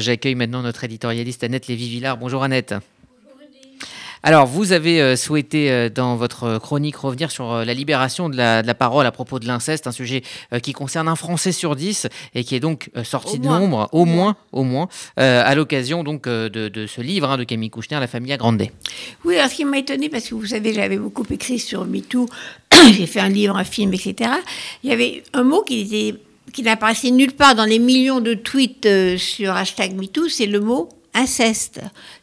J'accueille maintenant notre éditorialiste Annette Lévy-Villard. Bonjour Annette. Alors, vous avez euh, souhaité euh, dans votre chronique revenir sur euh, la libération de la, parole à propos de l'inceste, un sujet qui concerne un Français sur dix et qui est donc sorti de l'ombre, au moins, au moins, à l'occasion donc de, ce livre hein, de Camille Kouchner, La famille à Grande. Oui, alors ce qui m'a étonné, parce que vous savez, j'avais beaucoup écrit sur MeToo, j'ai fait un livre, un film, etc. Il y avait un mot qui était qui n'apparaissait nulle part dans les millions de tweets euh, sur hashtag MeToo, c'est le mot inceste.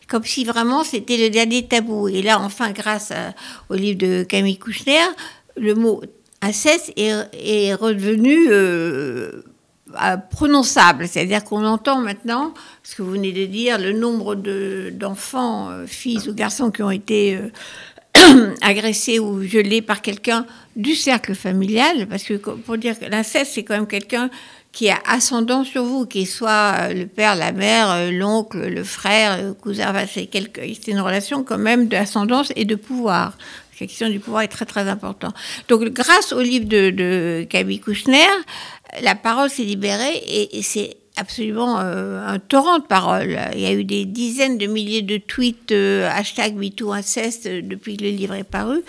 Comme si vraiment c'était le dernier tabou. Et là, enfin, grâce au livre de Camille Kouchner, le mot inceste est, redevenu euh, prononçable. C'est-à-dire qu'on entend maintenant, ce que vous venez de dire, le nombre d'enfants, euh, filles ou garçons qui ont été agressé ou violé par quelqu'un du cercle familial, parce que pour dire que l'inceste, c'est quand même quelqu'un qui a ascendant sur vous, qui soit euh, le père, la mère, euh, l'oncle, le frère, le cousin, c'est une relation quand même d'ascendance et de pouvoir. La question du pouvoir est très très importante. Donc grâce au livre de, de Camille Kouchner, la parole s'est libérée et c'est absolument euh, un torrent de paroles. Il y a eu des dizaines de milliers de tweets euh, hashtag MeTooInceste euh, depuis que le livre est paru.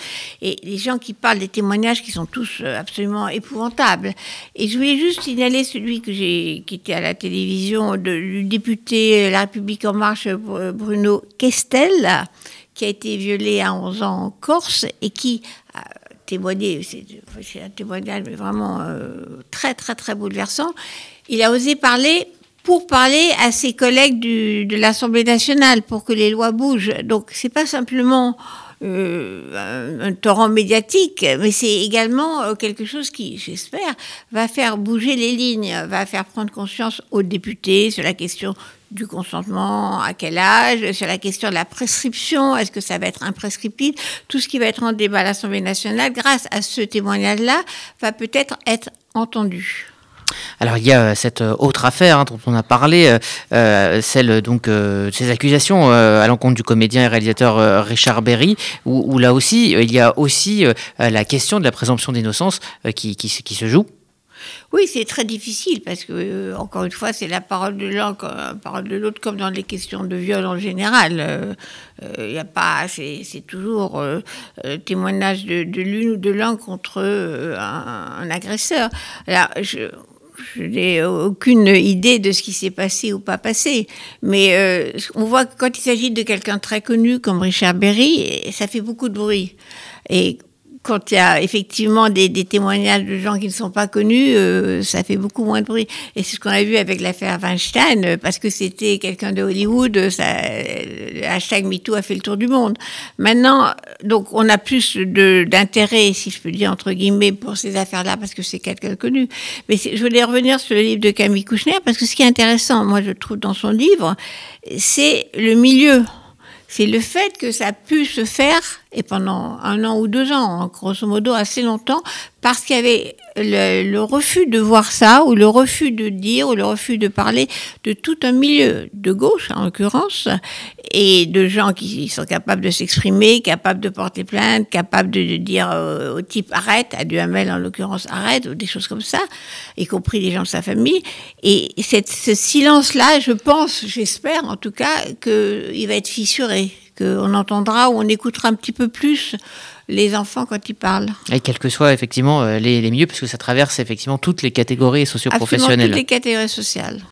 Et les gens qui parlent des témoignages qui sont tous absolument épouvantables. Et je voulais juste signaler celui que j'ai, qui était à la télévision du député La République En Marche, Bruno Kestel, qui a été violé à 11 ans en Corse et qui a témoigné, c'est un témoignage mais vraiment très très très bouleversant il a osé parler pour parler à ses collègues de l'Assemblée nationale pour que les lois bougent. Donc c'est pas simplement euh, un, torrent médiatique, mais c'est également euh, quelque chose qui, j'espère, va faire bouger les lignes, va faire prendre conscience aux députés sur la question du consentement, à quel âge, sur la question de la prescription, est-ce que ça va être imprescriptible, tout ce qui va être en débat à l'Assemblée nationale, grâce à ce témoignage-là, va peut-être être entendu. Alors il y a euh, cette euh, autre affaire hein, dont on a parlé, euh, celle donc ces accusations à l'encontre du comédien et réalisateur Richard Berry, où, là aussi il y a aussi la question de la présomption d'innocence qui, qui, se joue. Oui, c'est très difficile parce que, encore une fois, c'est la parole de l'un, la parole de l'autre, comme dans les questions de viol en général. Il n'y a pas, c'est toujours témoignage de, l'une ou de l'un contre un, agresseur. Je, je n'ai aucune idée de ce qui s'est passé ou pas passé. Mais euh, on voit que quand il s'agit de quelqu'un très connu comme Richard Berry, ça fait beaucoup de bruit. Et quand il y a effectivement des, témoignages de gens qui ne sont pas connus, euh, ça fait beaucoup moins de bruit. Et c'est ce qu'on a vu avec l'affaire Weinstein, euh, parce que c'était quelqu'un de Hollywood, ça, le hashtag MeToo a fait le tour du monde. Maintenant, donc on a plus d'intérêt, si je peux dire entre guillemets, pour ces affaires-là, parce que c'est quelqu'un de connu. Mais je voulais revenir sur le livre de Camille Kouchner, parce que ce qui est intéressant, moi je trouve dans son livre, c'est le milieu c'est le fait que ça a pu se faire, et pendant un an ou deux ans, grosso modo assez longtemps, parce qu'il y avait le, refus de voir ça, ou le refus de dire, ou le refus de parler de tout un milieu, de gauche en l'occurrence, et de gens qui sont capables de s'exprimer, capables de porter plainte, capables de, dire au, type arrête, à Duhamel en l'occurrence arrête, ou des choses comme ça, y compris les gens de sa famille. Et cette, ce silence-là, je pense, j'espère en tout cas, qu'il va être fissuré, qu'on entendra ou on écoutera un petit peu plus les enfants quand ils parlent. Et quels que soient effectivement euh, les, les milieux, parce que ça traverse effectivement toutes les catégories socio-professionnelles. toutes les catégories sociales.